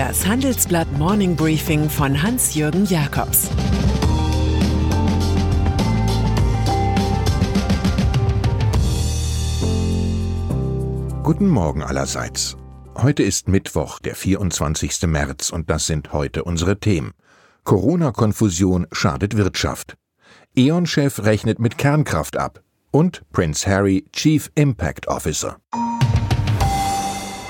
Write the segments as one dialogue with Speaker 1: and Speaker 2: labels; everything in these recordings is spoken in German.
Speaker 1: Das Handelsblatt Morning Briefing von Hans-Jürgen Jakobs
Speaker 2: Guten Morgen allerseits. Heute ist Mittwoch, der 24. März, und das sind heute unsere Themen. Corona-Konfusion schadet Wirtschaft. E.ON-Chef rechnet mit Kernkraft ab. Und Prince Harry Chief Impact Officer.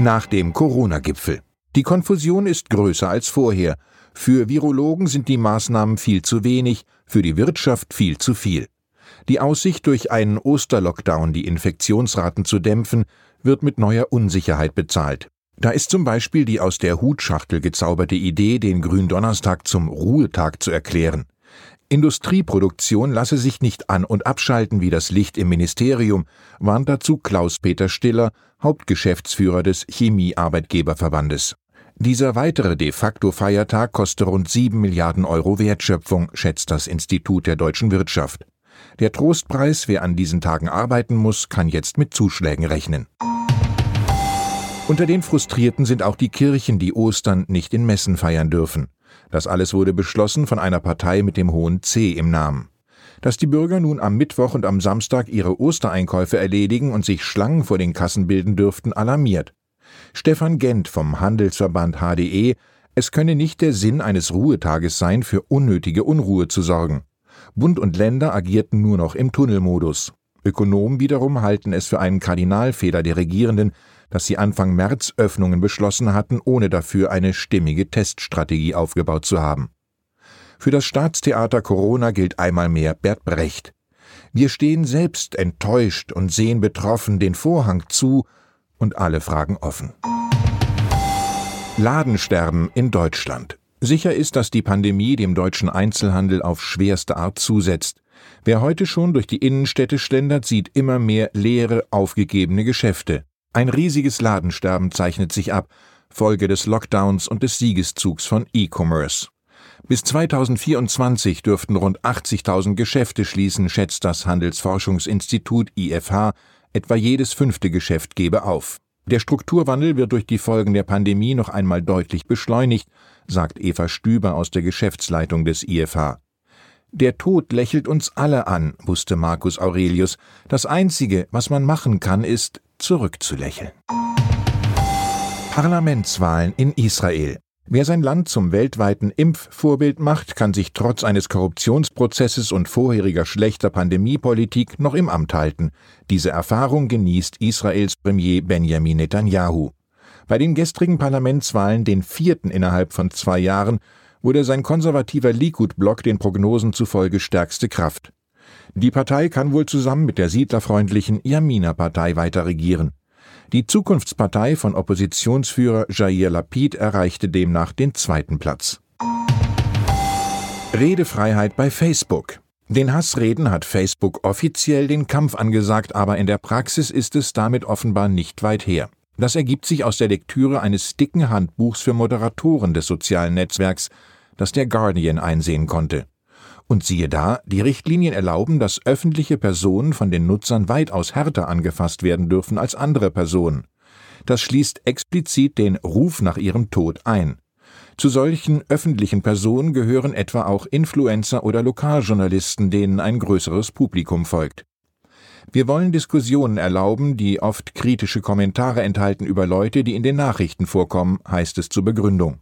Speaker 2: Nach dem Corona-Gipfel. Die Konfusion ist größer als vorher. Für Virologen sind die Maßnahmen viel zu wenig, für die Wirtschaft viel zu viel. Die Aussicht, durch einen Osterlockdown die Infektionsraten zu dämpfen, wird mit neuer Unsicherheit bezahlt. Da ist zum Beispiel die aus der Hutschachtel gezauberte Idee, den Gründonnerstag zum Ruhetag zu erklären. Industrieproduktion lasse sich nicht an und abschalten wie das Licht im Ministerium, warnt dazu Klaus-Peter Stiller, Hauptgeschäftsführer des Chemiearbeitgeberverbandes. Dieser weitere de facto Feiertag koste rund sieben Milliarden Euro Wertschöpfung, schätzt das Institut der deutschen Wirtschaft. Der Trostpreis, wer an diesen Tagen arbeiten muss, kann jetzt mit Zuschlägen rechnen. Unter den Frustrierten sind auch die Kirchen, die Ostern nicht in Messen feiern dürfen. Das alles wurde beschlossen von einer Partei mit dem hohen C im Namen. Dass die Bürger nun am Mittwoch und am Samstag ihre Ostereinkäufe erledigen und sich Schlangen vor den Kassen bilden dürften, alarmiert. Stefan Gent vom Handelsverband HDE, es könne nicht der Sinn eines Ruhetages sein, für unnötige Unruhe zu sorgen. Bund und Länder agierten nur noch im Tunnelmodus. Ökonomen wiederum halten es für einen Kardinalfehler der Regierenden, dass sie Anfang März Öffnungen beschlossen hatten, ohne dafür eine stimmige Teststrategie aufgebaut zu haben. Für das Staatstheater Corona gilt einmal mehr Bert Brecht. Wir stehen selbst enttäuscht und sehen betroffen den Vorhang zu, und alle Fragen offen. Ladensterben in Deutschland. Sicher ist, dass die Pandemie dem deutschen Einzelhandel auf schwerste Art zusetzt. Wer heute schon durch die Innenstädte schlendert, sieht immer mehr leere, aufgegebene Geschäfte. Ein riesiges Ladensterben zeichnet sich ab, Folge des Lockdowns und des Siegeszugs von E-Commerce. Bis 2024 dürften rund 80.000 Geschäfte schließen, schätzt das Handelsforschungsinstitut IFH, etwa jedes fünfte Geschäft gebe auf. Der Strukturwandel wird durch die Folgen der Pandemie noch einmal deutlich beschleunigt, sagt Eva Stüber aus der Geschäftsleitung des IFH. Der Tod lächelt uns alle an, wusste Marcus Aurelius. Das Einzige, was man machen kann, ist, zurückzulächeln. Parlamentswahlen in Israel. Wer sein Land zum weltweiten Impfvorbild macht, kann sich trotz eines Korruptionsprozesses und vorheriger schlechter Pandemiepolitik noch im Amt halten. Diese Erfahrung genießt Israels Premier Benjamin Netanyahu. Bei den gestrigen Parlamentswahlen, den vierten innerhalb von zwei Jahren, wurde sein konservativer Likud-Block den Prognosen zufolge stärkste Kraft. Die Partei kann wohl zusammen mit der siedlerfreundlichen Yamina-Partei weiter regieren. Die Zukunftspartei von Oppositionsführer Jair Lapid erreichte demnach den zweiten Platz. Redefreiheit bei Facebook. Den Hassreden hat Facebook offiziell den Kampf angesagt, aber in der Praxis ist es damit offenbar nicht weit her. Das ergibt sich aus der Lektüre eines dicken Handbuchs für Moderatoren des sozialen Netzwerks, das der Guardian einsehen konnte. Und siehe da, die Richtlinien erlauben, dass öffentliche Personen von den Nutzern weitaus härter angefasst werden dürfen als andere Personen. Das schließt explizit den Ruf nach ihrem Tod ein. Zu solchen öffentlichen Personen gehören etwa auch Influencer oder Lokaljournalisten, denen ein größeres Publikum folgt. Wir wollen Diskussionen erlauben, die oft kritische Kommentare enthalten über Leute, die in den Nachrichten vorkommen, heißt es zur Begründung.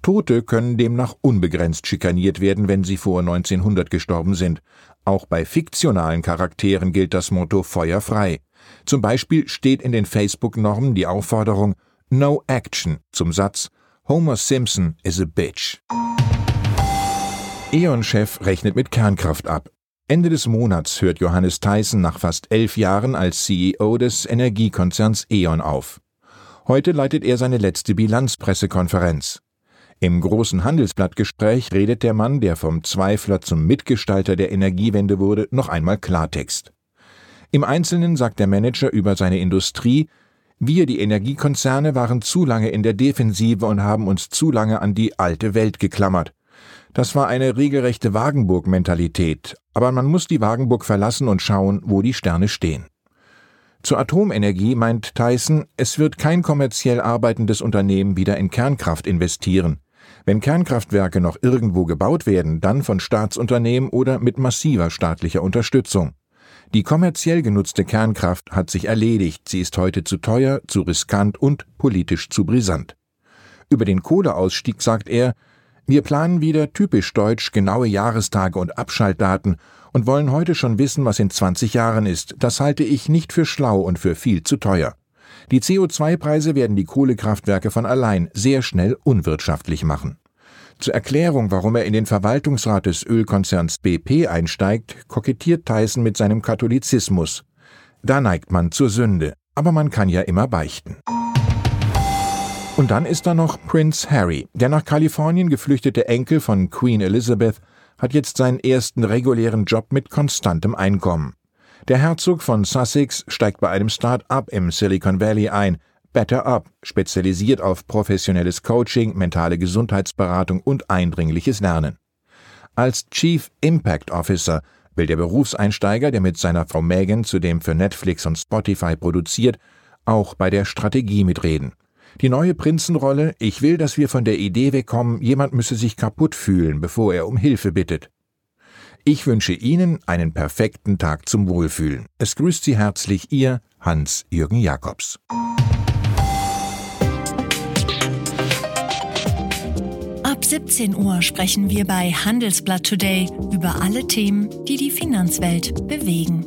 Speaker 2: Tote können demnach unbegrenzt schikaniert werden, wenn sie vor 1900 gestorben sind. Auch bei fiktionalen Charakteren gilt das Motto Feuer frei. Zum Beispiel steht in den Facebook-Normen die Aufforderung No Action zum Satz Homer Simpson is a bitch. E.ON-Chef rechnet mit Kernkraft ab. Ende des Monats hört Johannes Theissen nach fast elf Jahren als CEO des Energiekonzerns E.ON auf. Heute leitet er seine letzte Bilanzpressekonferenz. Im großen Handelsblattgespräch redet der Mann, der vom Zweifler zum Mitgestalter der Energiewende wurde, noch einmal Klartext. Im Einzelnen sagt der Manager über seine Industrie, wir, die Energiekonzerne, waren zu lange in der Defensive und haben uns zu lange an die alte Welt geklammert. Das war eine regelrechte Wagenburg-Mentalität, aber man muss die Wagenburg verlassen und schauen, wo die Sterne stehen. Zur Atomenergie meint Tyson, es wird kein kommerziell arbeitendes Unternehmen wieder in Kernkraft investieren. Wenn Kernkraftwerke noch irgendwo gebaut werden, dann von Staatsunternehmen oder mit massiver staatlicher Unterstützung. Die kommerziell genutzte Kernkraft hat sich erledigt, sie ist heute zu teuer, zu riskant und politisch zu brisant. Über den Kohleausstieg sagt er, wir planen wieder typisch deutsch genaue Jahrestage und Abschaltdaten und wollen heute schon wissen, was in 20 Jahren ist. Das halte ich nicht für schlau und für viel zu teuer. Die CO2-Preise werden die Kohlekraftwerke von allein sehr schnell unwirtschaftlich machen. Zur Erklärung, warum er in den Verwaltungsrat des Ölkonzerns BP einsteigt, kokettiert Tyson mit seinem Katholizismus. Da neigt man zur Sünde, aber man kann ja immer beichten. Und dann ist da noch Prince Harry, der nach Kalifornien geflüchtete Enkel von Queen Elizabeth, hat jetzt seinen ersten regulären Job mit konstantem Einkommen. Der Herzog von Sussex steigt bei einem Start-up im Silicon Valley ein, Better Up, spezialisiert auf professionelles Coaching, mentale Gesundheitsberatung und eindringliches Lernen. Als Chief Impact Officer will der Berufseinsteiger, der mit seiner Frau Megan zudem für Netflix und Spotify produziert, auch bei der Strategie mitreden. Die neue Prinzenrolle, ich will, dass wir von der Idee wegkommen, jemand müsse sich kaputt fühlen, bevor er um Hilfe bittet. Ich wünsche Ihnen einen perfekten Tag zum Wohlfühlen. Es grüßt Sie herzlich Ihr Hans-Jürgen Jakobs.
Speaker 3: Ab 17 Uhr sprechen wir bei Handelsblatt Today über alle Themen, die die Finanzwelt bewegen.